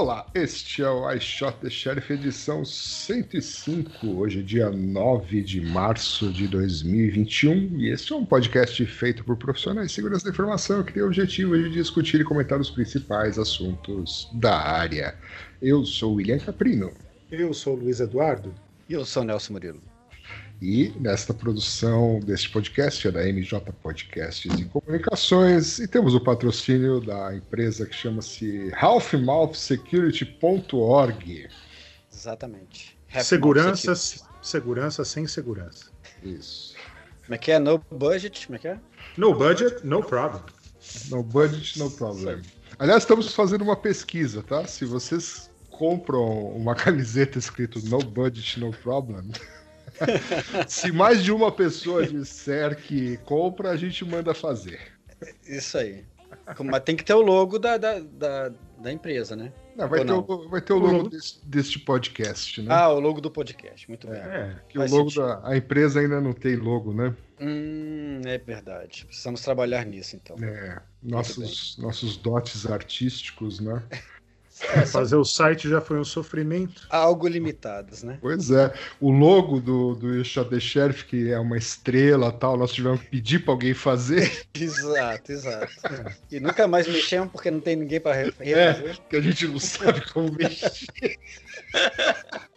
Olá, este é o I Shot the Sheriff edição 105. Hoje é dia 9 de março de 2021 e este é um podcast feito por profissionais de segurança da informação que tem o objetivo de discutir e comentar os principais assuntos da área. Eu sou o William Caprino Eu sou o Luiz Eduardo. E eu sou o Nelson Murilo. E nesta produção deste podcast é da MJ Podcasts e Comunicações e temos o patrocínio da empresa que chama-se halfmouthsecurity.org. Exatamente. Segurança, segurança sem segurança. Isso. Como é que é? No budget? Como é que é? No budget, no problem. No budget, no problem. Aliás, estamos fazendo uma pesquisa, tá? Se vocês compram uma camiseta escrito No budget, no problem. Se mais de uma pessoa disser que compra, a gente manda fazer. Isso aí. Mas tem que ter o logo da, da, da, da empresa, né? Não, vai, ter não? o, vai ter o logo logo- deste, deste podcast, né? Ah, o logo do podcast. Muito bem. É. que o logo sentido. da a empresa ainda não tem logo, né? Hum, é verdade. Precisamos trabalhar nisso, então. É, nossos, nossos dotes artísticos, né? É, Fazer o site já foi um sofrimento. algo limitados, né? Pois é, o logo do, do Shot the Sheriff, que é uma estrela tal, nós tivemos que pedir para alguém fazer, Exato, exato. E nunca mais mexemos porque não tem ninguém para É. refazer. que a gente não sabe como mexer.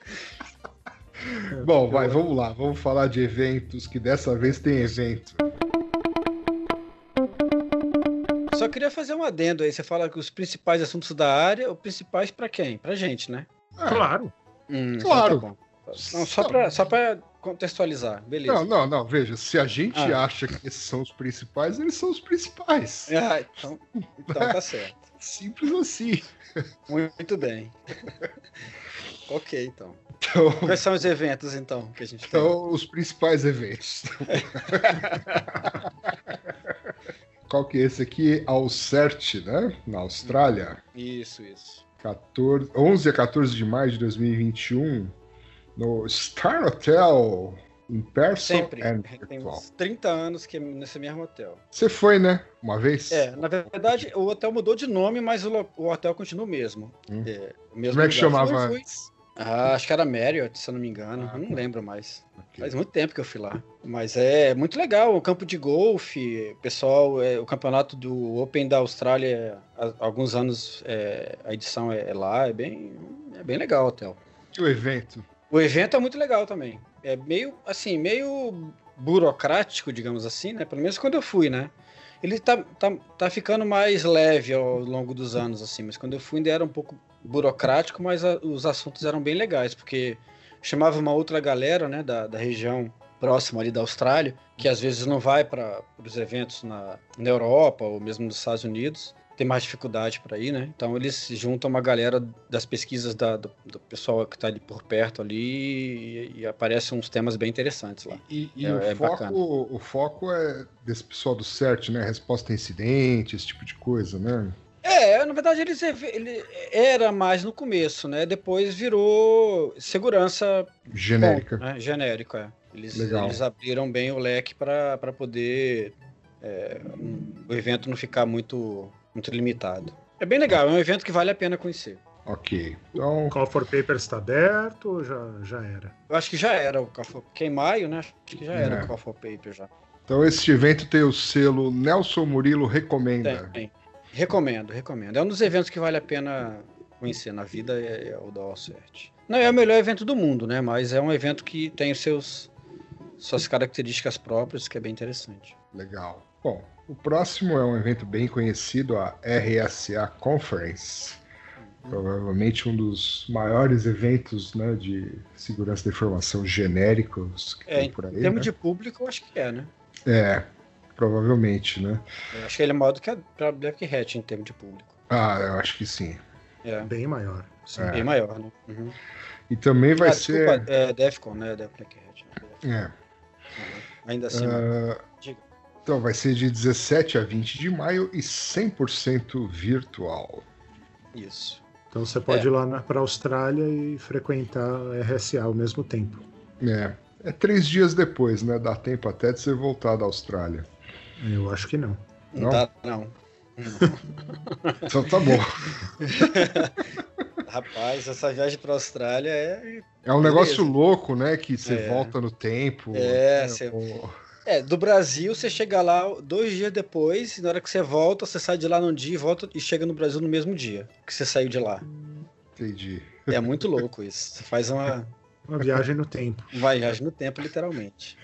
Bom, vai, vamos lá, vamos falar de eventos, que dessa vez tem evento. Só queria fazer um adendo aí. Você fala que os principais assuntos da área, os principais para quem? Pra gente, né? Ah, Claro. Hum, Claro. então tá bom. Não, só para só pra contextualizar, beleza. Não, não, não, veja, se a gente Ah. acha que esses são os principais, eles são os principais. Ah, então, então tá certo. Simples assim. Muito bem. ok, então. Então, Quais são os eventos, então, que a gente tem? Então, os principais eventos. Qual que é esse aqui? Ao CERT, né? Na Austrália. Isso, isso. 14, 11 a 14 de maio de 2021. No Star Hotel, em Person Sempre. Tem uns 30 anos que é nesse mesmo hotel. Você foi, né? Uma vez? É, na verdade, o hotel mudou de nome, mas o, hotel continua o mesmo. Hum. É, o mesmo Como é que lugar. chamava? Ah, acho que era Marriott, se eu não me engano. Ah, não tá. lembro mais. Ok. Faz muito tempo que eu fui lá. Mas é muito legal. O campo de golfe, pessoal, é, o campeonato do Open da Austrália, há alguns anos é, a edição é, é lá. É bem, é bem legal o hotel. E o evento? O evento é muito legal também. É meio, assim, meio burocrático, digamos assim, né? Pelo menos quando eu fui, né? Ele tá, tá, tá ficando mais leve ao longo dos anos, assim, mas quando eu fui ainda era um pouco burocrático, mas a- os assuntos eram bem legais, porque chamava uma outra galera, né, da, da região próxima ali da Austrália, que às vezes não vai para os eventos na, na Europa ou mesmo nos Estados Unidos, tem mais dificuldade para ir, né? Então eles juntam uma galera das pesquisas da- do, do pessoal que está ali por perto ali e, e aparecem uns temas bem interessantes lá. E, e É- o, é foco, o foco é desse pessoal do CERT, né? Resposta a incidente, esse tipo de coisa, né? É, na verdade eles ele era mais no começo, né? Depois virou segurança Genérica. Bom, né? Genérico, é. Eles, eles abriram bem o leque para poder é, um- o evento não ficar muito, muito limitado. É bem legal, é um evento que vale a pena conhecer. Ok. Então, O Call for Papers está aberto ou já, já era? Eu acho que já era o Call for... Porque em maio, né? Acho que já era É. o Call for Paper já. então esse evento tem o selo Nelson Murilo Recomenda. Tem, tem. Recomendo, recomendo. É um dos eventos que vale a pena conhecer na vida, é, é o da Allcert. Não é o melhor evento do mundo, né? Mas é um evento que tem os seus suas características próprias, que é bem interessante. Legal. Bom, o próximo é um evento bem conhecido, a RSA Conference. Provavelmente um dos maiores eventos né, de segurança da informação genéricos que É, tem por aí. Em termos né? de público, eu acho que é, né? É, provavelmente, né? Eu acho que ele é maior do que a Black Hat em termos de público. Ah, eu acho que sim. É, Bem maior. Sim. É. bem maior, né? Uhum. E também vai ah, ser. desculpa, é Defcon, né? Da Black Hat. É, Uhum. Ainda assim, diga. Então vai ser de 17 a 20 de maio e 100% virtual. Isso. Então você pode É. ir lá para a Austrália e frequentar a RSA ao mesmo tempo. É. É três dias depois, né? Dá tempo até de você voltar da Austrália. Eu acho que não. Não, Não? dá, não. Então tá bom. Rapaz, essa viagem pra Austrália é. É um Beleza. negócio louco, né? Que você É. volta no tempo. É, né, você- É, do Brasil você chega lá dois dias depois, e na hora que você volta, você sai de lá num dia e volta e chega no Brasil no mesmo dia que você saiu de lá. Entendi. É muito louco isso. Você faz uma Uma viagem no tempo. viagem no tempo, literalmente.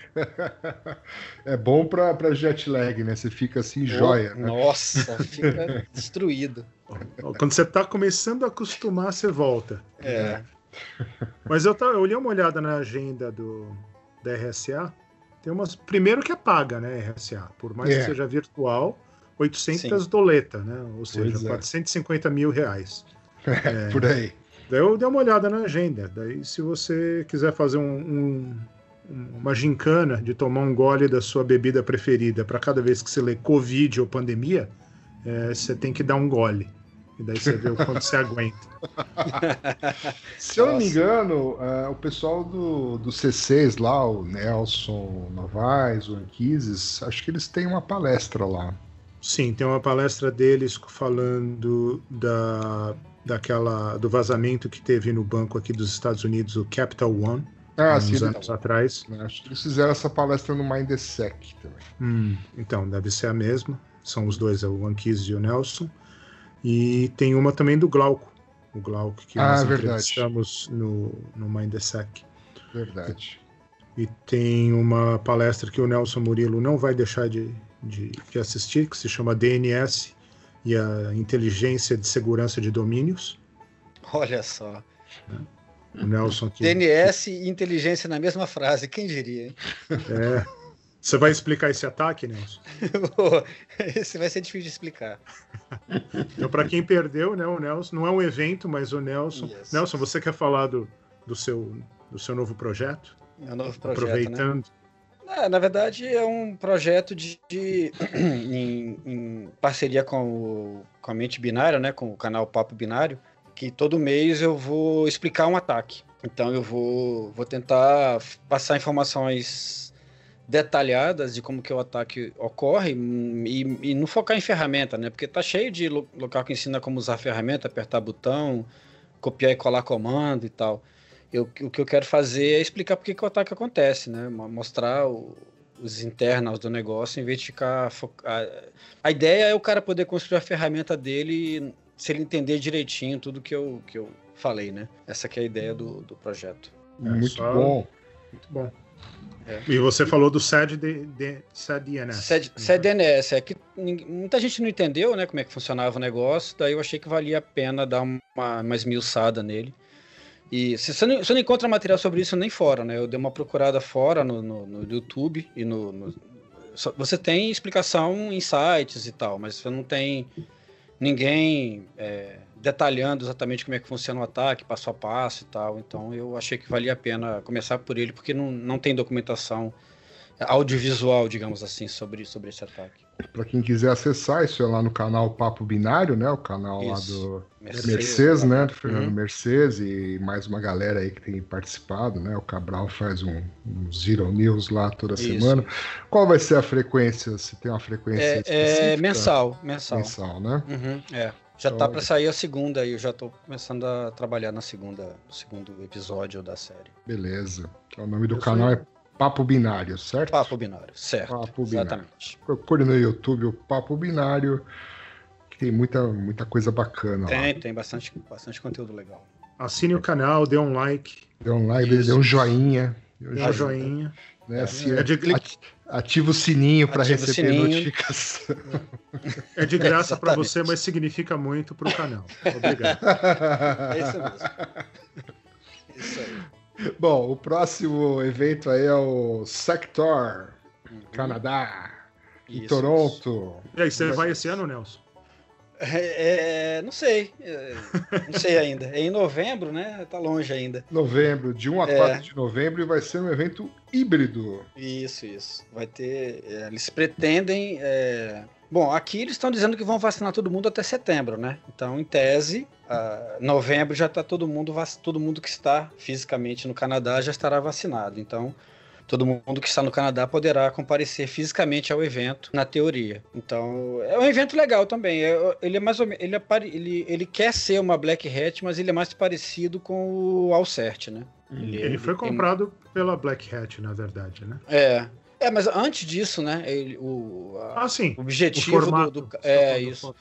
É bom pra, pra jet lag, né? Você fica assim, joia. né? Nossa, fica destruído. Quando você está começando a acostumar, você volta. É. Mas eu, tá, eu olhei uma olhada na agenda do, da RSA. Tem umas. Primeiro que é paga, né, RSA. Por mais É. que seja virtual, 800 doleta, né? Ou seja, Pois é. 450 mil reais. É, por aí. Daí eu dei uma olhada na agenda. Daí, se você quiser fazer um, um- uma gincana de tomar um gole da sua bebida preferida para cada vez que você lê Covid ou pandemia, é, você tem que dar um gole. E daí você vê o quanto você aguenta. Se eu não me engano, é, o pessoal do, do C6 lá, o Nelson Novaes, o Anquises, acho que eles têm uma palestra lá. Sim, tem uma palestra deles falando da, daquela, do vazamento que teve no banco aqui dos Estados Unidos, o Capital One, Ah, uns sim, anos atrás. acho que eles fizeram essa palestra no Mindsec também. Hum, então, deve ser a mesma. São os dois, é o Anquise e o Nelson. E tem uma também do Glauco. O Glauco que Ah, nós verdade. entrevistamos no, no Mindsec. Verdade. E tem uma palestra que o Nelson Murilo não vai deixar de, de, de assistir, que se chama DNS e a Inteligência de Segurança de Domínios. Olha só. O Nelson aqui. DNS e inteligência na mesma frase, quem diria, hein? É. Você vai explicar esse ataque, Nelson? Esse vai ser difícil de explicar. Então, para quem perdeu, né, o Nelson não é um evento, mas o Nelson. Yes. Nelson, você quer falar do, do, seu, do seu novo projeto? É um novo projeto, né? É, na verdade, é um projeto de, de- em, em parceria com, o, com a Mente Binária, né, com o canal Papo Binário, que todo mês eu vou explicar um ataque. Então eu vou, vou tentar passar informações detalhadas de como que o ataque ocorre e, e não focar em ferramenta, né? Porque tá cheio de lo- local que ensina como usar ferramenta, apertar botão, copiar e colar comando e tal. Eu- o que eu quero fazer é explicar por que que o ataque acontece, né? Mo- Mostrar o- os internos do negócio em vez de ficar focar. A ideia é o cara poder construir a ferramenta dele se ele entender direitinho tudo que eu, que eu falei, né? Essa que é a ideia do, do projeto. É, Muito só- bom. Muito bom. É. E você falou do SAD, de, de, DNS. CED- CDNS, é que muita gente não entendeu, né, como é que funcionava o negócio, daí eu achei que valia a pena dar uma mais miuçada nele. E se você, não, não encontra material sobre isso nem fora, né? Eu dei uma procurada fora no, no- no YouTube e no, no- você tem explicação em sites e tal, mas você não tem ninguém é, detalhando exatamente como é que funciona o ataque, passo a passo e tal. Então eu achei que valia a pena começar por ele, porque não, não tem documentação audiovisual, digamos assim, sobre, sobre esse ataque. Para quem quiser acessar, isso é lá no canal Papo Binário, né? O canal Isso. lá do Mercedes, Mercedes, né? Do Fernando Uhum. Mercedes e mais uma galera aí que tem participado, né? O Cabral faz um, um Zero News lá toda Isso. semana. Qual vai ser a frequência? Se tem uma frequência É, específica? é mensal, mensal. Mensal, né? Uhum, é. Já tá Olha. para sair a segunda e eu já tô começando a trabalhar na segunda, no segundo episódio da série. Beleza. Então, o nome do Eu canal sei. é Papo Binário, certo? Papo binário, certo. Papo Binário. Exatamente. Procure no YouTube o Papo Binário, que tem muita, muita coisa bacana lá. Tem, tem bastante, bastante conteúdo legal. Assine o canal, dê um like, Dê um like, Isso. dê um joinha. Dê um um joinha. né? Se- É de, ati- Ativa o sininho para receber sininho. notificação. é de graça para você, mas significa muito para o canal. Obrigado. É isso mesmo. Isso aí. Bom, o próximo evento aí é o Sector, Uhum. Canadá, em Isso, Toronto. E aí, você vai esse ano, Nelson? É, é, não sei. É, não sei ainda. É em novembro, né? Tá longe ainda. Novembro, de 1 a É. 4 de novembro, e vai ser um evento híbrido. Isso, isso. Vai ter. é, eles pretendem. Bom, aqui eles estão dizendo que vão vacinar todo mundo até setembro, né? Então, em tese, ah, novembro já está todo mundo, todo mundo que está fisicamente no Canadá já estará vacinado. Então, todo mundo que está no Canadá poderá comparecer fisicamente ao evento, na teoria. Então, é um evento legal também. É- ele é mais ou menos, ele, é ele, ele quer ser uma Black Hat, mas ele é mais parecido com o Alcert, né? Ele foi tem- comprado pela Black Hat, na verdade, né? É. É, mas antes disso, né? ele- o, a- Ah, sim. o O objetivo do- formato. do, tá é do isso.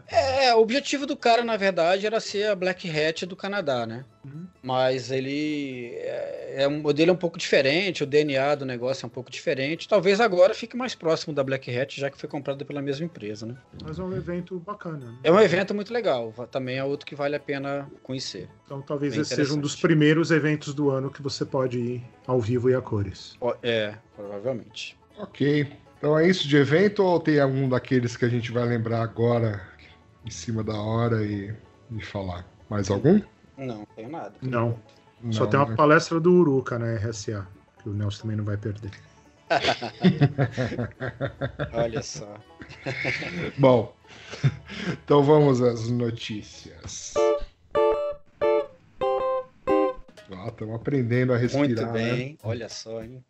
Formato. É, o objetivo do cara, na verdade, era ser a Black Hat do Canadá, né? Uhum. Mas ele é, é um modelo é um pouco diferente, o DNA do negócio é um pouco diferente. Talvez agora fique mais próximo da Black Hat, já que foi comprada pela mesma empresa, né? Mas é um evento bacana. né? É um evento muito legal, também é outro que vale a pena conhecer. Então talvez Bem esse seja um dos primeiros eventos do ano que você pode ir ao vivo e a cores. É, provavelmente. Ok. Então é isso de evento ou tem algum daqueles que a gente vai lembrar agora, em cima da hora e, e falar? Mais algum? Não, não tenho nada. Não. Só Não, tem uma né? palestra do Uruca na RSA, que o Nelson também não vai perder. Olha só. Bom, então vamos às notícias. Ó, estamos aprendendo a respirar. Muito né? bem, olha só, hein?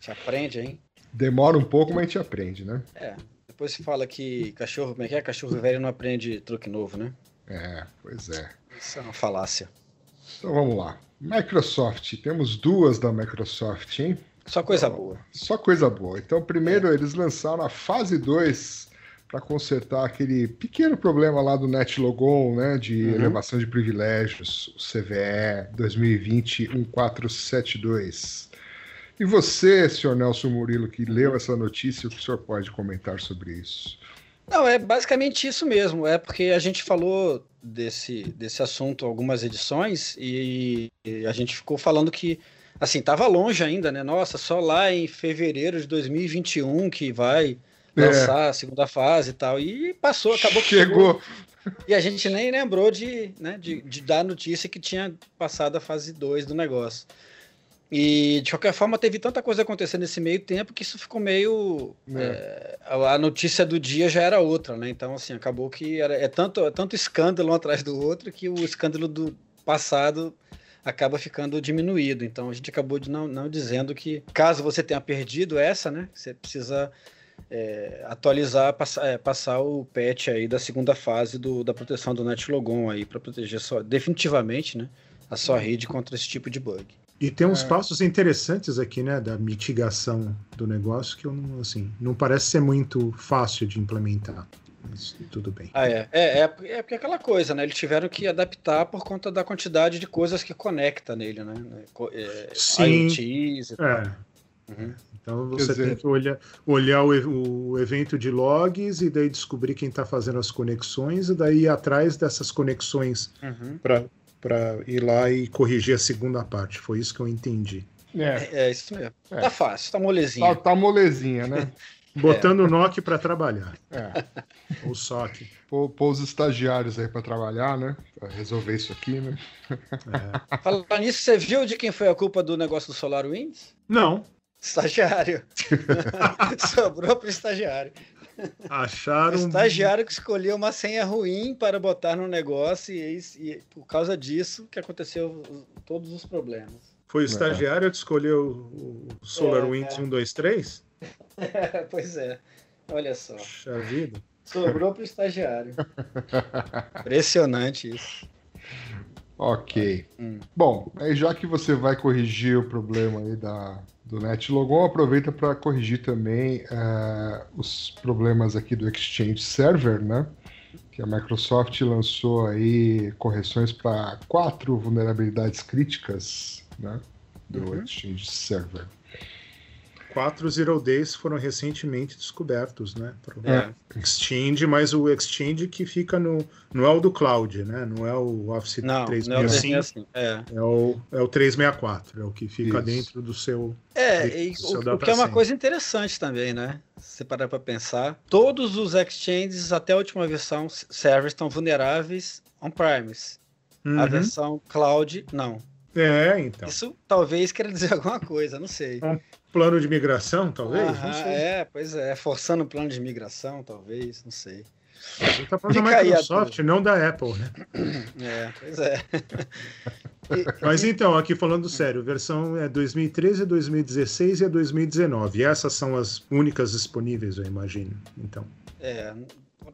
Te aprende, hein? Demora um pouco, mas a gente aprende, né? É. Depois se fala que cachorro, como é que é? Cachorro velho não aprende truque novo, né? É, pois é. Isso é uma falácia. Então vamos lá. Microsoft, temos duas da Microsoft, hein? Só coisa boa. Só coisa boa. Então, primeiro, eles lançaram a fase 2 para consertar aquele pequeno problema lá do NetLogon, né? De Uhum. elevação de privilégios, o CVE 2020-1472. E você, senhor Nelson Murilo, que leu essa notícia, o que o senhor pode comentar sobre isso? Não, é basicamente isso mesmo. É porque a gente falou desse, desse assunto algumas edições e, e a gente ficou falando que, assim, tava longe ainda, né? Nossa, só lá em fevereiro de 2021 que vai É. lançar a segunda fase e tal. E passou, acabou que Chegou. E a gente nem lembrou de, né, de, de dar notícia que tinha passado a fase 2 do negócio. E, de qualquer forma, teve tanta coisa acontecendo nesse meio tempo que isso ficou meio. é, a a notícia do dia já era outra, né? Então, assim, acabou que era, é, tanto, é tanto escândalo um atrás do outro que o escândalo do passado acaba ficando diminuído. Então, a gente acabou de não, não dizendo que, caso você tenha perdido essa, né? Você precisa é, atualizar, passar, é, passar o patch aí da segunda fase do, da proteção do NetLogon aí para proteger só, definitivamente, né, a sua rede contra esse tipo de bug. E tem uns É. passos interessantes aqui, né, da mitigação do negócio que eu não, assim, não parece ser muito fácil de implementar. Mas tudo bem. Ah, é. É, é, é porque é aquela coisa, né? Eles tiveram que adaptar por conta da quantidade de coisas que conecta nele, né? É, Sim. IoTs e tal. É, Uhum. então você dizer- tem que olhar, olhar o, o evento de logs e daí descobrir quem está fazendo as conexões e daí ir atrás dessas conexões Uhum. para ir lá e corrigir a segunda parte. Foi isso que eu entendi. É, É isso mesmo. É. Tá fácil, tá molezinha. tá, tá molezinha, né? Botando o NOC para trabalhar, É. ou SOC. Pô, pôr os estagiários aí para trabalhar, né? Pra resolver isso aqui, né? É. Falar nisso, você viu de quem foi a culpa do negócio do SolarWinds? Não, Estagiário. Sobrou pro estagiário. O acharam. estagiário que escolheu uma senha ruim para botar no negócio e, e- e por causa disso que aconteceu os- todos os problemas. Foi o estagiário que escolheu o SolarWinds É, é. 123? pois é. Olha só. Puxa vida. Sobrou pro estagiário. Impressionante isso. Ok. Hum. Bom, aí já que você vai corrigir o problema aí da, do NetLogon, aproveita para corrigir também eh, os problemas aqui do Exchange Server, né? Que a Microsoft lançou aí correções para quatro vulnerabilidades críticas, né? Do Uhum. Exchange Server. Quatro Zero Days foram recentemente descobertos, né? Pro É. Exchange, mas o Exchange que fica no. Não é o do Cloud, né? Não é o Office Não, não é o 365, assim. É, é, o, é o 364, é o que fica Isso. dentro do seu. é Do seu o, o que é uma coisa interessante também, né? Se você parar para pensar, todos os exchanges até a última versão servers estão vulneráveis on-premise. A Uhum. versão cloud, não. É, então. Isso talvez queira dizer alguma coisa, não sei. Plano de migração, talvez? sei. é, pois é, forçando o plano de migração, talvez, não sei. Você tá falando da Fica aí a Microsoft, não da Apple, né? É, pois é. Mas então, aqui falando sério, versão é 2013, 2016 e a 2019. E essas são as únicas disponíveis, eu imagino. Então. É,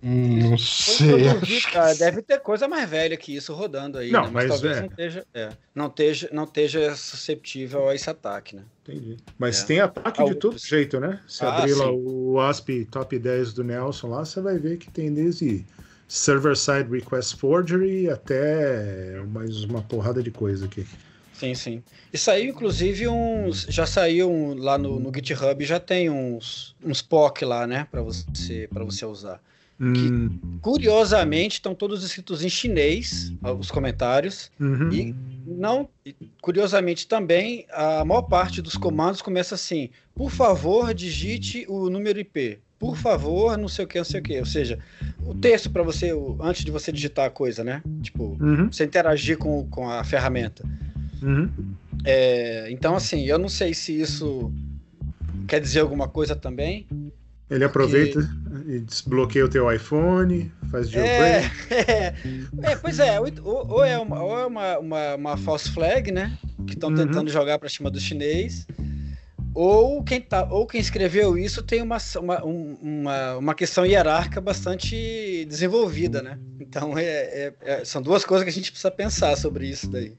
Hum, não sei. que- cara, deve ter coisa mais velha que isso rodando aí, Não, né? mas, mas talvez é. não esteja, é, não esteja, não esteja susceptível a esse ataque, né? Entendi. Mas É. tem ataque Ah, de todo jeito, né? Se Ah, abrir lá sim. o ASP Top 10 do Nelson lá, você vai ver que tem desde server-side request forgery até mais uma porrada de coisa aqui. Sim, sim. E saiu, inclusive, uns. Já saiu um- lá no, no GitHub, já tem uns, uns POC lá, né? Para você, pra você usar. Hum, Curiosamente, estão todos escritos em chinês, os comentários. uhum. E não, curiosamente também, a maior parte dos comandos começa assim: por favor, digite o número IP. Por favor, não sei o que, não sei o que. Ou seja, o texto para você, antes de você digitar a coisa, né? Tipo, Uhum. você interagir com, com a ferramenta. Uhum. É, então, assim, eu não sei se isso quer dizer alguma coisa também. Ele aproveita e desbloqueia o teu iPhone, faz É, jailbreak. é, é, pois é, ou, ou é, uma, ou é uma, uma, uma false flag, né? Que estão Uhum. tentando jogar para cima do chinês. Ou quem, tá, ou quem escreveu isso tem uma, uma, um- uma, uma questão hierárquica bastante desenvolvida, né? Então é, é- é- são duas coisas que a gente precisa pensar sobre isso daí.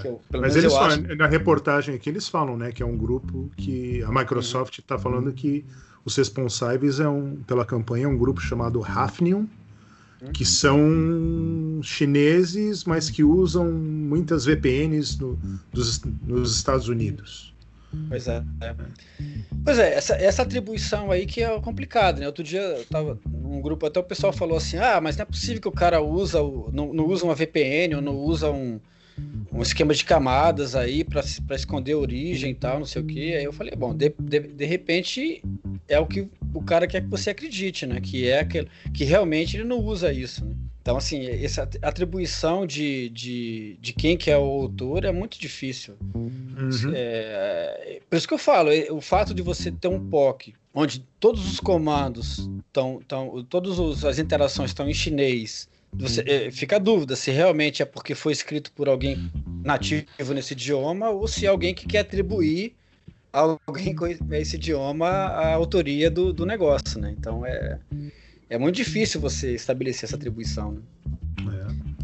Que eu- Mas eles falam, acho. na reportagem aqui eles falam, né, que é um grupo que a Microsoft está falando que os responsáveis é um, pela campanha é um grupo chamado Hafnium, que são chineses, mas que usam muitas VPNs no- dos- nos Estados Unidos. Pois é. é. Pois é, essa, essa atribuição aí que é complicada, né? Outro dia eu tava num grupo, até o pessoal falou assim: ah, mas não é possível que o cara usa não, não usa uma VPN ou não usa um, um esquema de camadas aí para esconder a origem e tal, não sei o que. Aí eu falei, bom, de, de, de repente é o que o cara quer que você acredite, né? Que é aquele, que realmente ele não usa isso, né? Então, assim, essa atribuição de, de, de quem que é o autor é muito difícil. Uhum. É, por isso que eu falo, é, o fato de você ter um POC onde todos os comandos estão, todas as interações estão em chinês, você, é, fica a dúvida se realmente é porque foi escrito por alguém nativo nesse idioma ou se é alguém que quer atribuir a alguém com esse idioma a autoria do, do negócio, né? Então é, é muito difícil você estabelecer essa atribuição, né?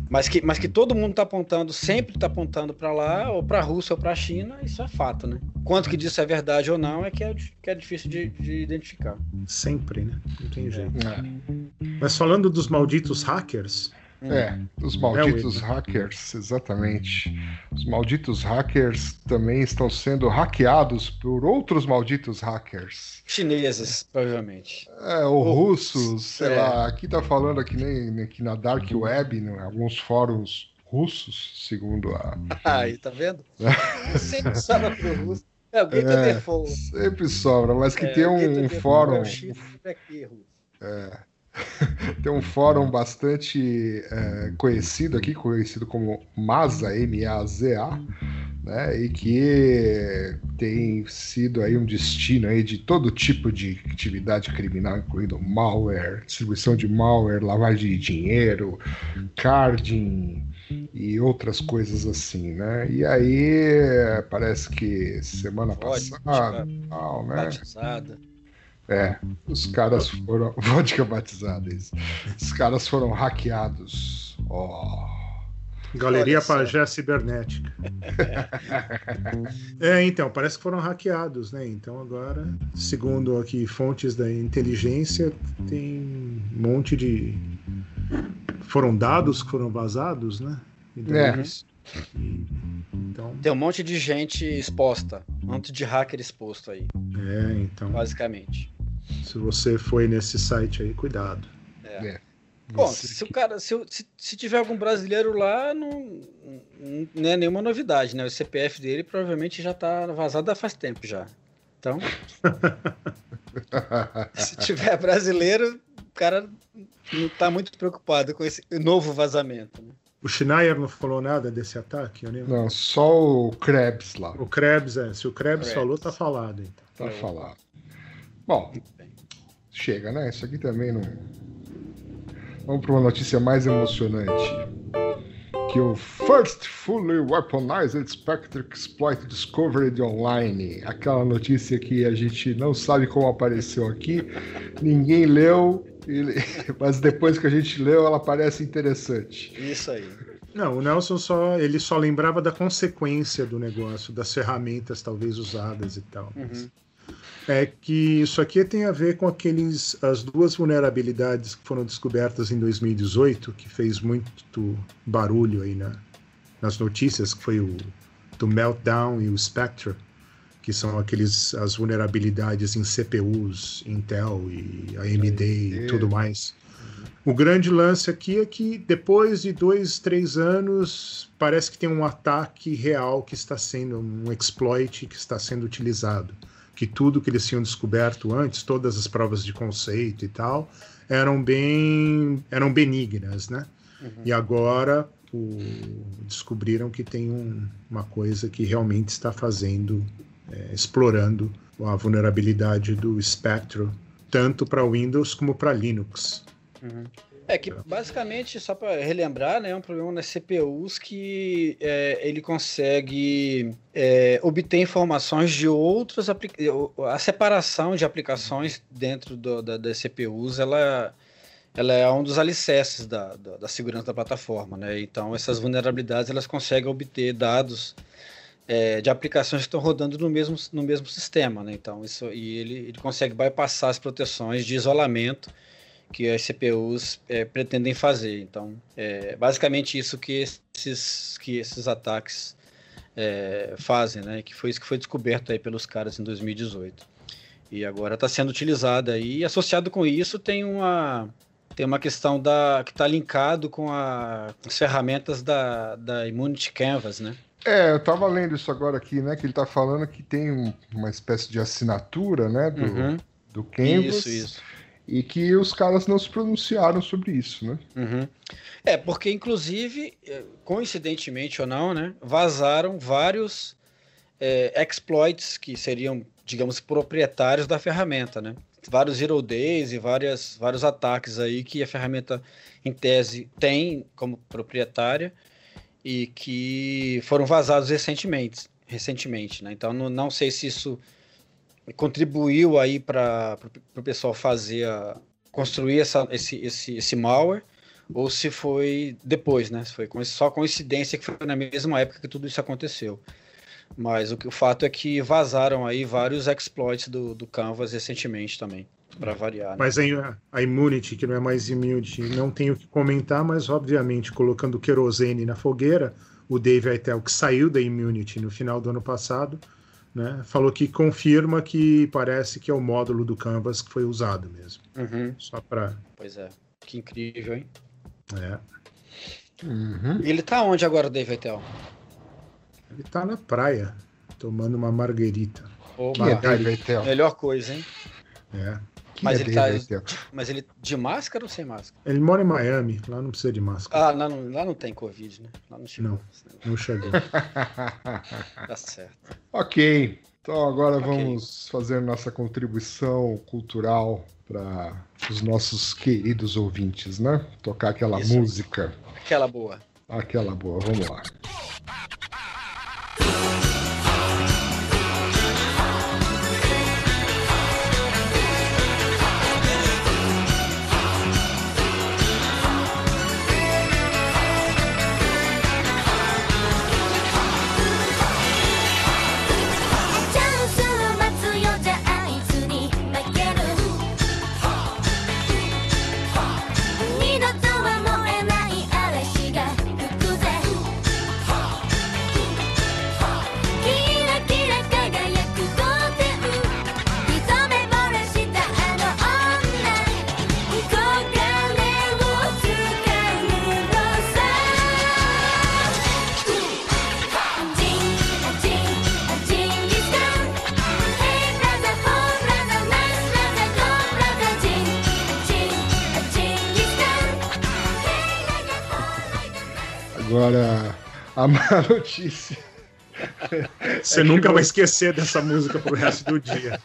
É. Mas que, mas que todo mundo está apontando, sempre está apontando para lá, ou para a Rússia ou para a China, isso é fato, né? Quanto que disso é verdade ou não é que é, que é difícil de, de identificar. Sempre, né? Não tem jeito. É. Mas falando dos malditos hackers, É, os malditos hackers, exatamente. Os malditos hackers também estão sendo hackeados por outros malditos hackers. Chineses, provavelmente. É, ou russos, sei É. lá. Aqui tá falando aqui, nem, aqui na Dark Web, em alguns fóruns russos, segundo a. Aí, tá vendo? Sempre sobra pro russo. É, o Gator É. Default. Sempre sobra, mas que É, tem um fórum. é aqui, russo. Tem um fórum bastante é, conhecido aqui, conhecido como Maza, M-A-Z-A, né, e que tem sido aí um destino aí de todo tipo de atividade criminal, incluindo malware, distribuição de malware, lavagem de dinheiro, carding e outras coisas assim, né? E aí parece que semana Vodka, passada, tal, né? Batizada. É, os caras foram. Vodka batizada, isso. Os caras foram hackeados. Ó. Galeria Olha só. Pajé Cibernética. é, então, parece que foram hackeados, né? Então agora, segundo aqui fontes da inteligência, tem um monte de. Foram dados que foram vazados, né? E daí- e- Então, Tem um monte de gente exposta. Um monte de hacker exposto aí, é, então, basicamente. Se você foi nesse site aí, cuidado. É. Bom, Você se o cara, se, se, se tiver algum brasileiro lá, não, não- não é nenhuma novidade, né? O CPF dele provavelmente já tá vazado há faz tempo já. Então, Se tiver brasileiro, o cara não tá muito preocupado com esse novo vazamento. Né? O Schneier não falou nada desse ataque? Eu nem... Não, só o Krebs lá. O Krebs, é. Se o Krebs, Krebs. falou, tá falado. Então. Tá falado. Bom, chega, né? Isso aqui também não. Vamos para uma notícia mais emocionante. Que o First Fully Weaponized Spectre Exploit Discovered Online. Aquela notícia que a gente não sabe como apareceu aqui, ninguém leu, mas depois que a gente leu, ela parece interessante. Isso aí. Não, o Nelson só ele só lembrava da consequência do negócio, das ferramentas talvez usadas e tal. Uhum. É que isso aqui tem a ver com aqueles as duas vulnerabilidades que foram descobertas em 2018, que fez muito barulho aí na, nas notícias, que foi o do Meltdown e o Spectre, que são aqueles as vulnerabilidades em CPUs, Intel e AMD e tudo mais. O grande lance aqui é que depois de dois, três anos, parece que tem um ataque real que está sendo, um exploit que está sendo utilizado. Que tudo que eles tinham descoberto antes, todas as provas de conceito e tal, eram bem, eram benignas, né? E agora o- descobriram que tem um- uma coisa que realmente está fazendo, é, explorando a vulnerabilidade do Spectre, tanto para Windows como para Linux. É que basicamente, só para relembrar, né, é um problema nas CPUs que é, ele consegue é, obter informações de outras. A separação de aplicações dentro do- da- das CPUs, ela, ela é um dos alicerces da, da, da segurança da plataforma, né? Então essas vulnerabilidades elas conseguem obter dados é, de aplicações que estão rodando no mesmo, no mesmo sistema, né? Então isso e ele, ele consegue bypassar as proteções de isolamento que as CPUs é, pretendem fazer. Então, é basicamente isso que esses, que esses ataques é, fazem, né? Que foi isso que foi descoberto aí pelos caras em 2018. E agora está sendo utilizado aí. E associado com isso tem uma tem uma questão da que está linkado com a, as ferramentas da, da Immunity Canvas, né? É, eu tava lendo isso agora aqui, né? Que ele tá falando que tem um- uma espécie de assinatura, né? Do, Uhum. do Canvas. Isso, isso. E que os caras não se pronunciaram sobre isso, né? Uhum. É, porque inclusive, eh, coincidentemente ou não, né, vazaram vários eh, exploits que seriam, digamos, proprietários da ferramenta, né? Vários zero days e várias, vários ataques aí que a ferramenta, em tese, tem como proprietária e que foram vazados recentemente, recentemente, né? Então, não, não sei se isso contribuiu aí para o pessoal fazer a, construir essa, esse, esse, esse malware ou se foi depois, né? Se foi só coincidência que foi na mesma época que tudo isso aconteceu. Mas o, o fato é que vazaram aí vários exploits do, do Canvas recentemente também, para variar. né? Mas a, a Immunity, que não é mais Immunity, não tenho o que comentar, mas obviamente colocando querosene na fogueira, o Dave Aitel, que saiu da Immunity no final do ano passado, né, falou que confirma que parece que é o módulo do Canvas que foi usado mesmo. Uhum, Só para. pois é, que incrível, hein? É. Uhum. E ele tá onde agora, Dave Etel? Ele tá na praia, tomando uma marguerita. Quem é Margarita. Eitel? Melhor coisa, hein? É. Mas é ele Dave tá-? Mas ele de máscara ou sem máscara? Ele mora em Miami, lá não precisa de máscara. Ah, lá não, lá não tem Covid, né? Lá não chegou. Não. Não chegou. Tá certo. ok. Então agora Ok. vamos fazer nossa contribuição cultural para os nossos queridos ouvintes, né? Tocar aquela Isso. música, Aquela boa. aquela boa. Vamos lá.「Agora, a má notícia. Você É que nunca vai você- esquecer dessa música pro resto do dia.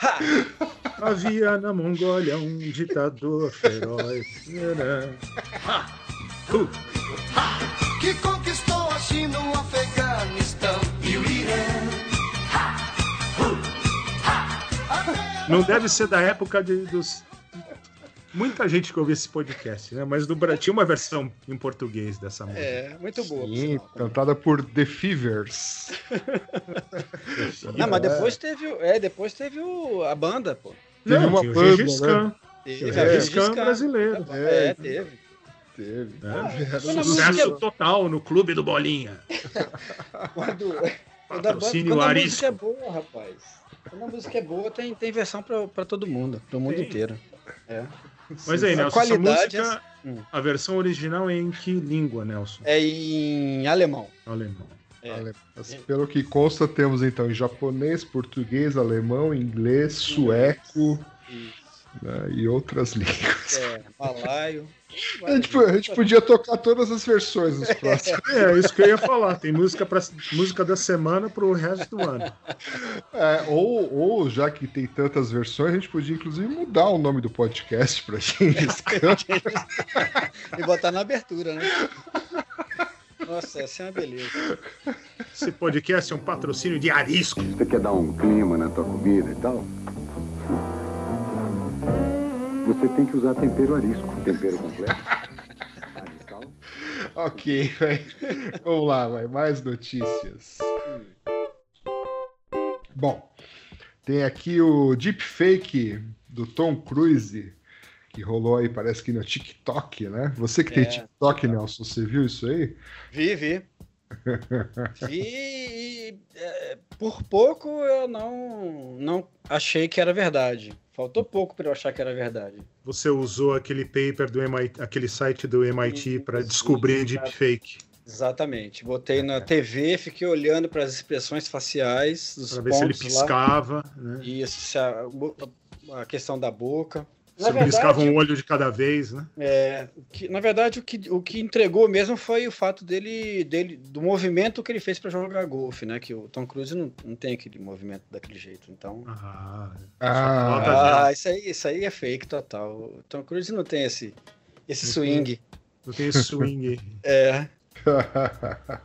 Ha, Havia na Mongólia um ditador feroz. Que conquistou a China, o Afeganistão e o Irã. Não deve ser da época de- dos. Muita gente que ouve esse podcast, né? Mas do Bra- tinha uma versão em português dessa música. é, muito boa. Sim, cantada por The Fevers. Não, mas depois teve, o- é, depois teve o, a banda, pô. Não, Teve uma tinha o banda, né? Teve, Khan Khan. brasileiro. É, teve. Teve. né? Quando a um música- Sucesso total no Clube do Bolinha. Quando, quando, a, banda, Patrocínio quando a música é boa, rapaz. Quando a música é boa, tem, tem versão pra, pra todo mundo, pro mundo Tem. inteiro. É. Mas aí, A Nelson, essa qualidade música, é- hum. a versão original é em que língua, Nelson? É em alemão. Alemão. É. Ale- mas Pelo que consta, temos então em japonês, português, alemão, inglês, sueco né, e outras línguas. É, malaio. A gente, a gente podia tocar todas as versões nos próximos. É, isso que eu ia falar. Tem música, pra, música da semana pro resto do ano. É, ou, ou, já que tem tantas versões, a gente podia inclusive mudar o nome do podcast pra Gengis Khan. E botar na abertura, né? Nossa, essa é uma beleza. Esse podcast é um patrocínio de Arisco. Você quer dar um clima na tua comida e tal? Você tem que usar tempero arisco, tempero completo. Ok, vai. Vamos lá, vai. Mais notícias. Bom, tem aqui o deepfake do Tom Cruise, que rolou aí, parece que no TikTok, né? Você que tem É. TikTok, Nelson, você viu isso aí? Vi, vi. Vi e é, por pouco eu não, não achei que era verdade. Faltou pouco para eu achar que era verdade. Você usou aquele paper do MIT, aquele site do MIT para descobrir isso, deepfake. Exatamente. Botei na TV, fiquei olhando para as expressões faciais dos Para ver se ele pontos lá. piscava, né? Isso, se a, a questão da boca. Se piscava um olho de cada vez, né? É, que- na verdade, o que, o que entregou mesmo foi o fato dele, dele do movimento que ele fez para jogar golfe, né? Que o Tom Cruise não, não tem aquele movimento daquele jeito. Então, Ah, Ah, ah, isso aí, isso aí é fake total. O Tom Cruise não tem esse, esse swing. não tem esse swing. É,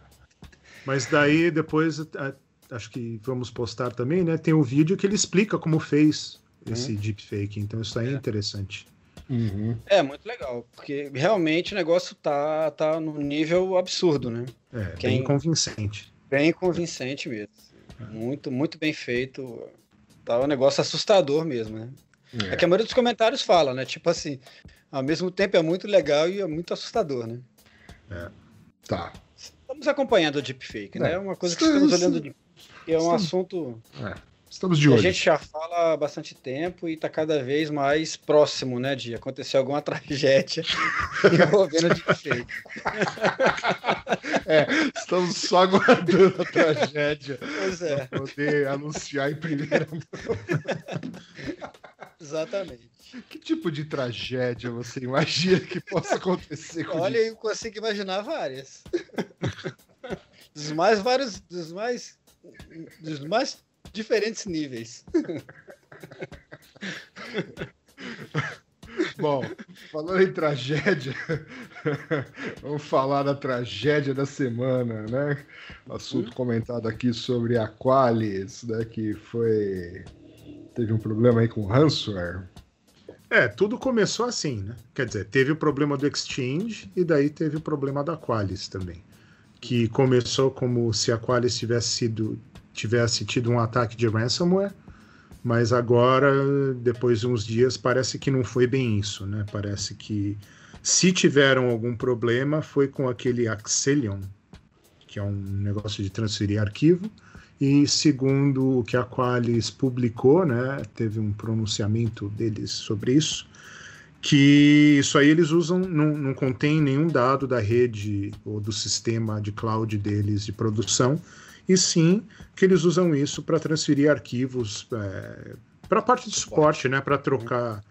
Mas daí depois a- acho que vamos postar também, né? Tem o vídeo que ele explica como fez esse deepfake. Então isso aí é interessante. Uhum. é muito legal, porque realmente o negócio tá, tá num nível absurdo, né? É, Quem- bem convincente. Bem convincente mesmo. Muito, muito bem feito. Tá um negócio assustador mesmo, né? É que a maioria dos comentários fala, né? Tipo assim, ao mesmo tempo é muito legal e é muito assustador, né? Tá. Estamos acompanhando o deepfake, né? É. É uma coisa que estamos olhando. de- É um assunto Estamos de que a olho. gente já fala há bastante tempo e está cada vez mais próximo, né? De acontecer alguma tragédia envolvendo deepfake. É, estamos só aguardando a tragédia Pois é, poder anunciar em primeira mão. exatamente. Que tipo de tragédia você imagina que possa acontecer com Olha, eu consigo imaginar várias. Dos mais vários, dos mais, dos mais diferentes níveis. Bom, falando em tragédia, vamos falar da tragédia da semana, né? Assunto comentado aqui sobre a Qualis, né? Que foi. Teve um problema aí com ransomware. É, tudo começou assim, né? Quer dizer, teve o problema do Exchange e daí teve o problema da Qualis também. Que começou como se a Qualis tivesse sido tivesse tido um ataque de ransomware, mas agora, depois de uns dias, parece que não foi bem isso, né? Parece que se tiveram algum problema foi com aquele Axelion, que é um negócio de transferir arquivo, e segundo o que a Qualis publicou, né, teve um pronunciamento deles sobre isso, que isso aí eles usam, não, não contém nenhum dado da rede ou do sistema de cloud deles de produção, e sim que eles usam isso para transferir arquivos para a parte de suporte, né, para trocar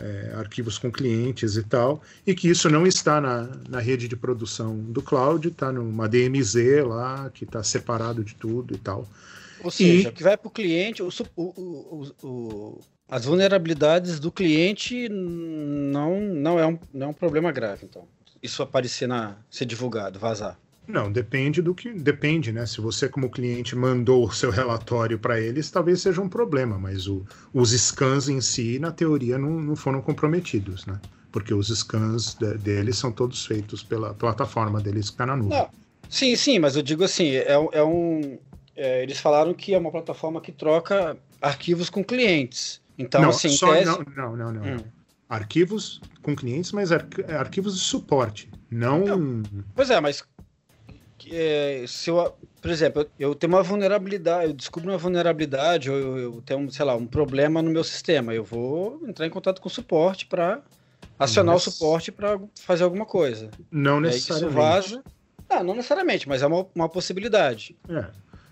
é, arquivos com clientes e tal, e que isso não está na, na rede de produção do cloud, está numa DMZ lá, que está separado de tudo e tal. Ou seja, E- o que vai para o cliente, o- o- o- as vulnerabilidades do cliente não, não, é um, não é um problema grave, então. Isso aparecer na. ser divulgado, vazar. Não, depende do que. Depende, né? Se você, como cliente, mandou o seu relatório para eles, talvez seja um problema, mas o- os scans em si, na teoria, não, não foram comprometidos, né? Porque os scans de- deles são todos feitos pela plataforma deles que está na nuvem. Não, Sim, sim, mas eu digo assim, é, um- é um. é, eles falaram que é uma plataforma que troca arquivos com clientes. Então, não, assim, só, tese- não, não, não, não. Hum. Arquivos com clientes, mas arqu- arquivos de suporte. Não. Pois é, mas é, se eu, por exemplo, eu, eu tenho uma vulnerabilidade, eu descubro uma vulnerabilidade, ou eu, eu tenho, sei lá, um problema no meu sistema, eu vou entrar em contato com o suporte para acionar Mas- o suporte para fazer alguma coisa. Não isso necessariamente. vaza. Não, não necessariamente, mas é uma, uma possibilidade. É.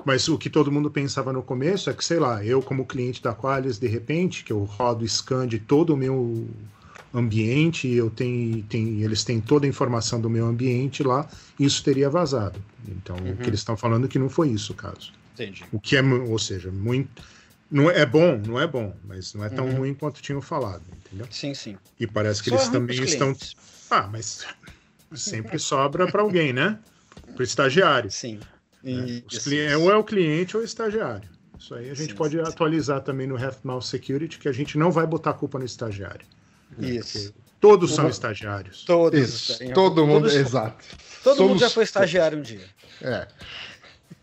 Mas o que todo mundo pensava no começo é que, sei lá, eu como cliente da Qualys, de repente, que eu rodo scan de todo o meu ambiente, eu tenho, eles têm toda a informação do meu ambiente lá, isso teria vazado. Então, o Uhum. que eles estão falando é que não foi isso o caso. Entendi. O que é, ou seja, muito. Não é, é bom, não é bom, mas não é tão Uhum. ruim quanto tinham falado, entendeu? Sim, sim. E parece que Só é eles também estão. Ah, mas sempre sobra para alguém, né? Para o estagiário. Sim. né? Os Isso, cli-. Ou é o cliente ou o estagiário. Isso aí a gente Sim, pode sim, sim. atualizar também no Mouse Security, que a gente não vai botar a culpa no estagiário. Isso. Todos são estagiários. Todos. Isso, todo mundo, todos- exato. Todo mundo Somos- já foi estagiário um dia. É.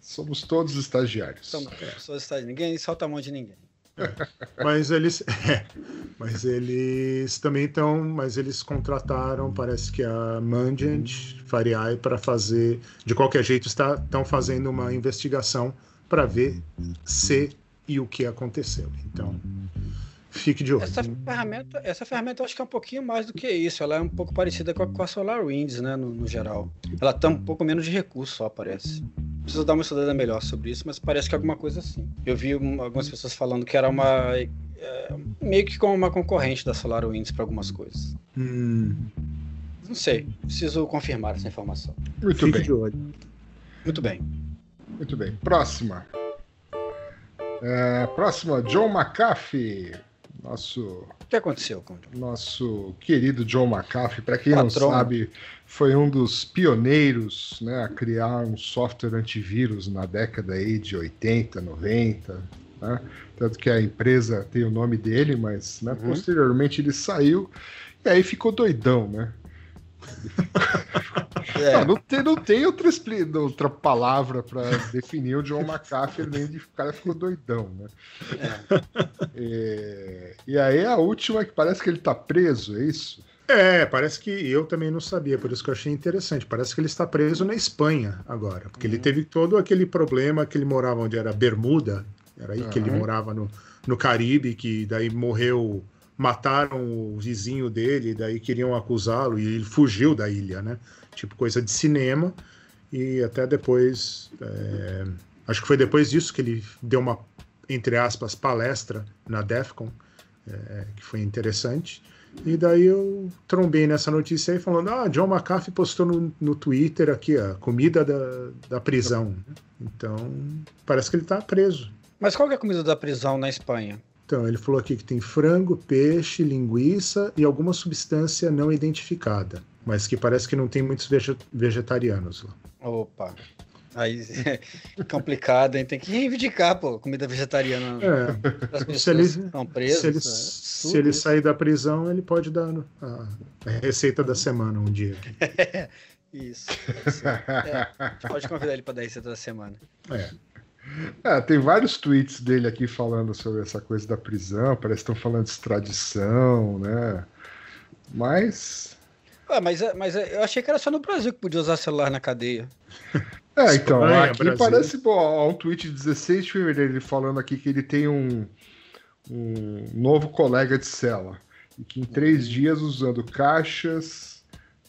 Somos todos estagiários. Somos pessoas estagiárias. Ninguém solta a mão de ninguém. Mas eles, é, mas eles também estão, mas eles contrataram, parece que a Mandiant Fariai para fazer, de qualquer jeito está, estão fazendo uma investigação para ver se e o que aconteceu. Então, fique de olho. Essa ferramenta, essa ferramenta eu acho que é um pouquinho mais do que isso. Ela é um pouco parecida com a, com a SolarWinds, né, no, no geral. Ela tem um pouco menos de recurso só, parece. Preciso dar uma estudada melhor sobre isso, mas parece que é alguma coisa assim. Eu vi um- algumas pessoas falando que era uma é, meio que como uma concorrente da SolarWinds para algumas coisas. Hum, Não sei, preciso confirmar essa informação. Muito fique bem, de olho. Muito bem. muito bem. Próxima. É, próxima, John McAfee. Nosso O que aconteceu com o nosso querido John McAfee, para quem Patrão. não sabe, foi um dos pioneiros né, a criar um software antivírus na década aí de 80, 90. Né? Tanto que a empresa tem o nome dele, mas né, Uhum. posteriormente ele saiu e aí ficou doidão, né? É, Não, não tem, não tem outra, outra palavra para definir o John McAfee, além de o cara ficou doidão, né? É, e aí a última que parece que ele tá preso, é isso? É, parece que eu também não sabia, por isso que eu achei interessante. Parece que ele está preso na Espanha agora, porque ele Uhum. teve todo aquele problema que ele morava onde era Bermuda, era aí que ele Uhum. morava no, no Caribe, que daí morreu, mataram o vizinho dele, daí queriam acusá-lo e ele fugiu da ilha, né? Tipo coisa de cinema. E até depois, é, acho que foi depois disso que ele deu uma, entre aspas, palestra na DEFCON, é, que foi interessante. E daí eu trombei nessa notícia aí falando: ah, John McAfee postou no, no Twitter aqui a comida da, da prisão. Então, parece que ele tá preso. Mas qual é a comida da prisão na Espanha? Então, ele falou aqui que tem frango, peixe, linguiça e alguma substância não identificada. Mas que parece que não tem muitos vege- vegetarianos lá. Opa. Aí é complicado, hein? Tem que reivindicar, pô, comida vegetariana É, Se ele- presas. se ele, é se ele sair da prisão, ele pode dar a, a receita da semana um dia. Isso. isso. É, pode convidar ele para dar a receita da semana. É. É, tem vários tweets dele aqui falando sobre essa coisa da prisão, parece que estão falando de extradição, né? Mas. Ah, mas, é- mas é- eu achei que era só no Brasil que podia usar celular na cadeia. É, então, Espanha, aqui Brasil. parece bom, ó, um tweet de 16 de fevereiro, ele falando aqui que ele tem um, um novo colega de cela. E que em três dias, usando caixas.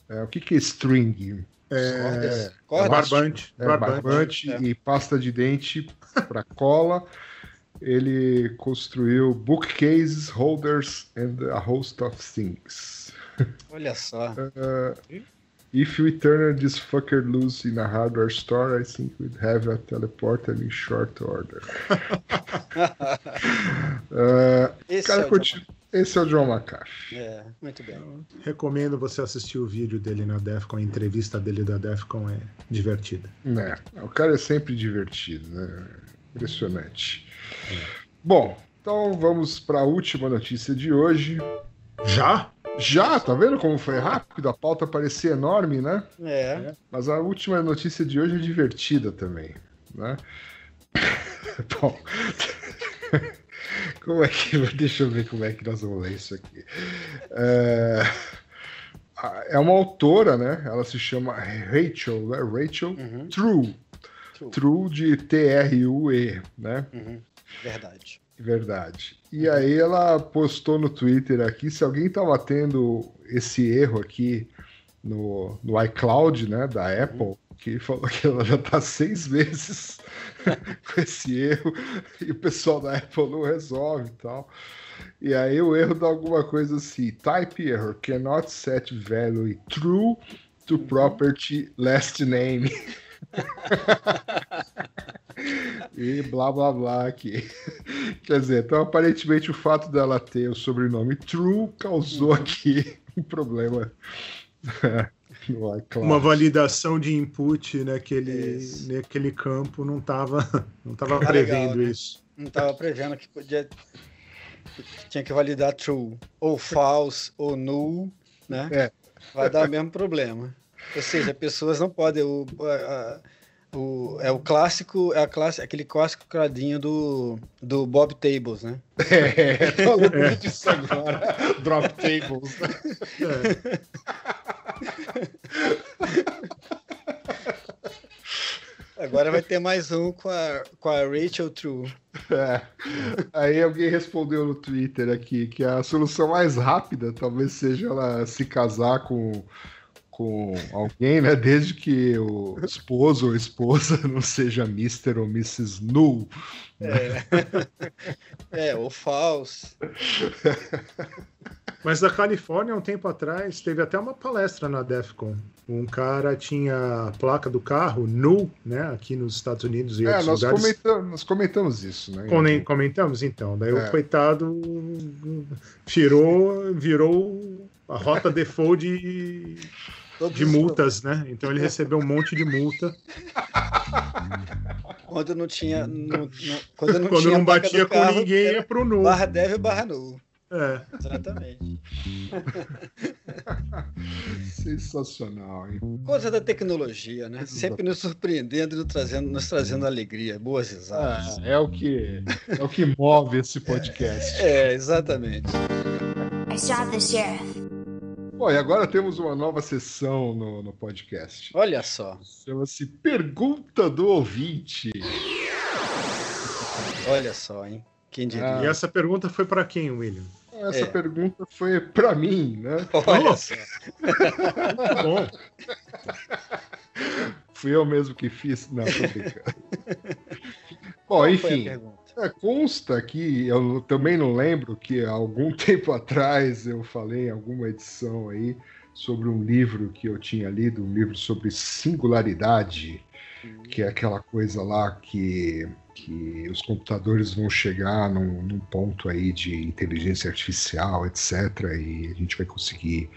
é, o que, que é string? Cordas. Cordas. Barbante. É, barbante. barbante é. e pasta de dente para cola. ele construiu bookcases, holders and a host of things. Olha só. Uh, if we turn this fucker loose in a hardware store, I think we'd have a teleporter in short order. Uh, Esse cara, é curti- Esse é o John McAfee. É, muito bem. Recomendo você assistir o vídeo dele na Defcon, a entrevista dele da Defcon é divertida. Né? O cara é sempre divertido, né? Impressionante. Bom, então vamos para a última notícia de hoje. Já? Já, tá vendo como foi rápido? A pauta parecia enorme, né? É. Mas a última notícia de hoje é divertida também, né? Bom, como é que deixa eu ver como é que nós vamos ler isso aqui. É, é uma autora, né? Ela se chama Rachel, né? Rachel Uhum. True, True. True de T-R-U-E, né? Uhum. Verdade. Verdade. E aí ela postou no Twitter aqui, se alguém tava tendo esse erro aqui no, no iCloud, né, da Apple, que falou que ela já tá seis meses com esse erro e o pessoal da Apple não resolve e tal. E aí o erro dá alguma coisa assim, type error, cannot set value true to property last name. e blá blá blá aqui. Quer dizer, então aparentemente o fato dela ter o sobrenome True causou aqui um problema. Uma validação de input naquele, Isso. naquele campo não estava não tava Tá prevendo legal, né? isso. Não tava prevendo que podia. Tinha que validar true, ou false, ou null, né? É. Vai dar o mesmo problema. Ou seja, pessoas não podem. O, a- a- o- é o clássico, é a classe, aquele clássico quadrinho do, do Bob Tables, né? É, tô lembrando disso agora. Drop tables. É, Agora vai ter mais um com a, com a Rachel True. É. Aí alguém respondeu no Twitter aqui que a solução mais rápida talvez seja ela se casar com, com alguém, né? Desde que o esposo ou esposa não seja Mr. ou Mrs. Null. É, ou false. Mas da Califórnia, um tempo atrás, teve até uma palestra na DEFCON. Um cara tinha a placa do carro nu, né? Aqui nos Estados Unidos e É, outros nós lugares. comentamos, nós comentamos isso, né? Come- Comentamos então. Daí É. o coitado virou, virou a rota default de, Todos de os- multas, né? Então ele recebeu um monte de multa. Quando não tinha. não- não- quando não, Quando tinha não batia com carro, ninguém, era ia pro nu. Barra dev barra null. É. Exatamente. Sensacional, hein? Coisa da tecnologia, né? Sempre nos surpreendendo e nos trazendo, nos trazendo alegria, boas risadas. Ah, é o que é o que move esse podcast. É, exatamente. I shot the sheriff. Bom, e agora temos uma nova sessão no, no podcast. Olha só, Chama-se Pergunta do Ouvinte. olha só, hein? Quem diria? E essa pergunta foi para quem, William? Essa É. pergunta foi pra mim, né? Olha só. Tá bom. Fui eu mesmo que fiz. Não, tô brincando. Bom, Qual foi a enfim, pergunta? Consta que eu também não lembro que algum tempo atrás eu falei em alguma edição aí sobre um livro que eu tinha lido, um livro sobre singularidade, que é aquela coisa lá que, que os computadores vão chegar num, num ponto aí de inteligência artificial, etc., e a gente vai conseguir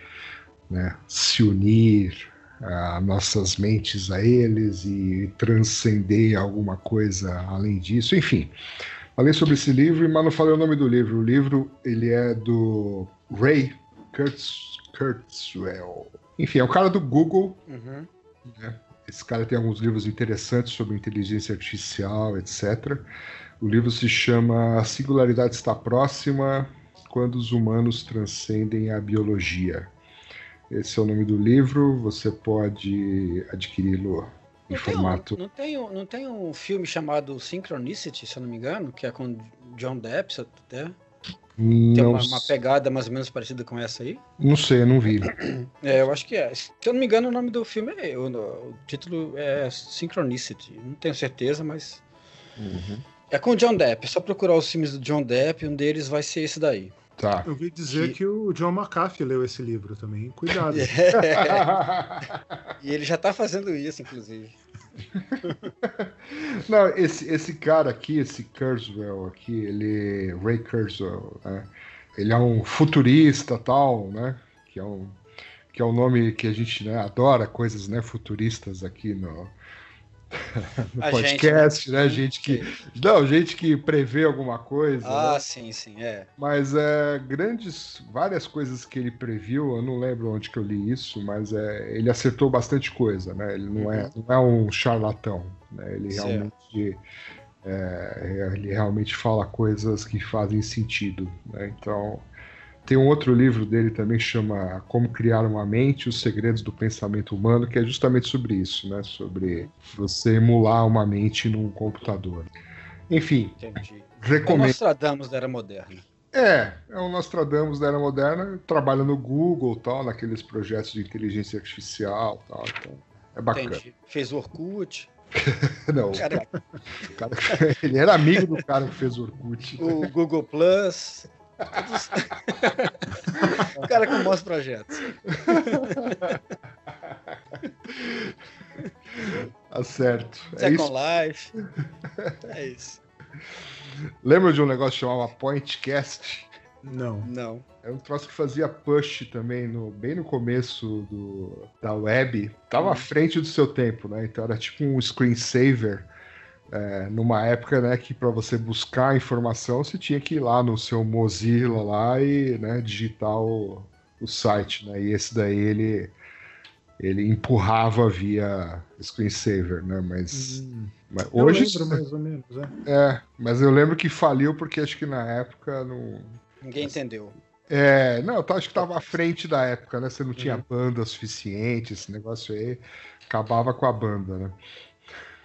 né, se unir a nossas mentes a eles e transcender alguma coisa além disso. Enfim, falei sobre esse livro, mas não falei o nome do livro. O livro ele é do Ray Kurtz, Kurzweil. Enfim, é um cara do Google. Uhum. Esse cara tem alguns livros interessantes sobre inteligência artificial, etc. O livro se chama A Singularidade Está Próxima Quando os Humanos Transcendem a Biologia. Esse é o nome do livro, você pode adquiri-lo em Não tem, um, formato. não, tem um, não tem um filme chamado Synchronicity, se eu não me engano, que é com John Depp, até. Tem Não, uma, uma pegada mais ou menos parecida com essa aí. não sei, não vi. É, eu acho que é. Se eu não me engano, o nome do filme é. O, o título é Synchronicity. Não tenho certeza, mas. É com o John Depp. É só procurar os filmes do John Depp. Um deles vai ser esse daí. Tá. Eu ouvi dizer Que- que o John McAfee leu esse livro também. Cuidado. E ele já tá fazendo isso, inclusive. Não, esse, esse cara aqui, esse Kurzweil aqui, ele. Ray Kurzweil, né? Ele é um futurista tal, né? Que é um, que é um nome que a gente né, adora, coisas né, futuristas aqui no, no A podcast, gente, né? Gente que. Não, gente que prevê alguma coisa. Ah, né? sim, sim, é. Mas é, grandes, várias coisas que ele previu, eu não lembro onde que eu li isso, mas é, ele acertou bastante coisa, né? Ele não, é, não é um charlatão, né? Ele Certo. realmente, é, ele realmente fala coisas que fazem sentido, né? Então, tem um outro livro dele também que chama Como Criar uma Mente, os Segredos do Pensamento Humano, que é justamente sobre isso, né? Sobre você emular uma mente num computador. Enfim, Entendi. É o recomendo. Nostradamus da era moderna. É, é o Nostradamus da era moderna, trabalha no Google, tal, naqueles projetos de inteligência artificial, tal, então é bacana. Entendi. Fez o Orkut. Não, Cara, o cara- ele era amigo do cara que fez o Orkut. o Google Plus. Todos- o cara com bons projetos. Tá certo. É Second isso. Life. É isso. Lembra de um negócio que chamava Pointcast? Não. Não. É um troço que fazia push também, no, bem no começo do, da web. Tava à frente do seu tempo, né? Então era tipo um screensaver. É, numa época né, que para você buscar informação você tinha que ir lá no seu Mozilla lá e né, digitar o, o site. Né? E esse daí ele, ele empurrava via screensaver, né? Mas, Hum, mas eu hoje. lembro mais ou menos, é. É, mas eu lembro que faliu porque acho que na época não. Ninguém entendeu. É, não, eu acho que tava à frente da época, né? Você não tinha Uhum. banda suficiente, esse negócio aí acabava com a banda, né?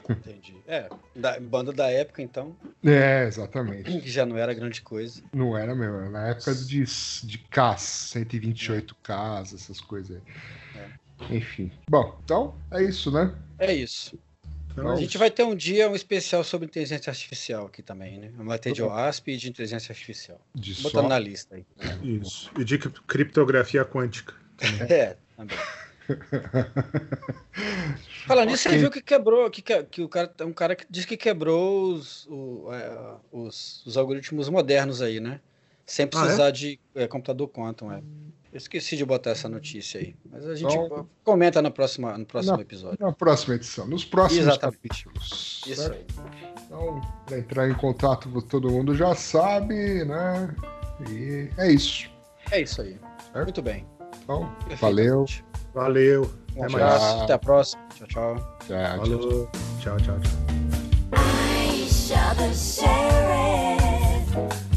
Entendi. É, da, banda da época, então, É, exatamente. que já não era grande coisa. Não era mesmo, era na época de, de Ks, 128Ks, essas coisas aí. Enfim. Bom, então é isso, né? É isso. Então, A gente vai ter um dia um especial sobre inteligência artificial aqui também, né? Vai ter de OASP e de inteligência artificial. De Botando só. na lista aí. Isso. E de cri- criptografia quântica. É, também. Falando nisso, você Ok. viu que quebrou, que, que, que o cara, um cara que diz que quebrou os, o- é, os, os algoritmos modernos aí, né? Sem Ah, é? precisar de é, computador quantum, é. Eu esqueci de botar essa notícia aí. Mas a gente Então- comenta no próximo, no próximo Na- episódio. Na próxima edição, nos próximos Exatamente. capítulos. Isso certo? aí. Então, pra entrar em contato, todo mundo já sabe, né? E é isso. É isso aí. Certo? Muito bem. Então, valeu. Valeu. Um Até abraço. mais. Até a próxima. Tchau, tchau. Tchau, tchau. Falou. Tchau, tchau, tchau. I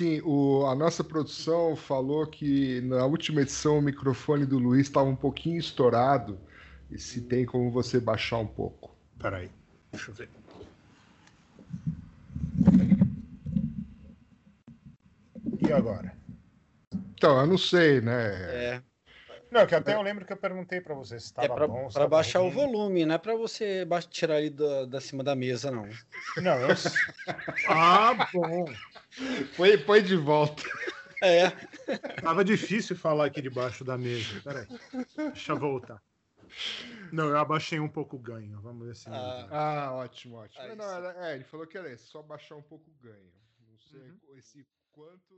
Ah, sim, o, a nossa produção falou que na última edição o microfone do Luiz estava um pouquinho estourado. E se tem como você baixar um pouco. Peraí. Deixa eu ver. E agora? Então, eu não sei, né? É, Não, que até eu lembro que eu perguntei pra você se é estava pra, bom. tava baixar o ruim. volume, não é pra você tirar ele da, da cima da mesa, não. Não, eu... Ah, bom. Põe, põe de volta. É, Tava difícil falar aqui debaixo da mesa. Peraí. Deixa eu voltar. Não, eu abaixei um pouco o ganho. Vamos ver se. Ah. Ah, ótimo, ótimo. Aí não, é, ele falou que era esse, só baixar um pouco o ganho. Não sei Uhum. esse quanto?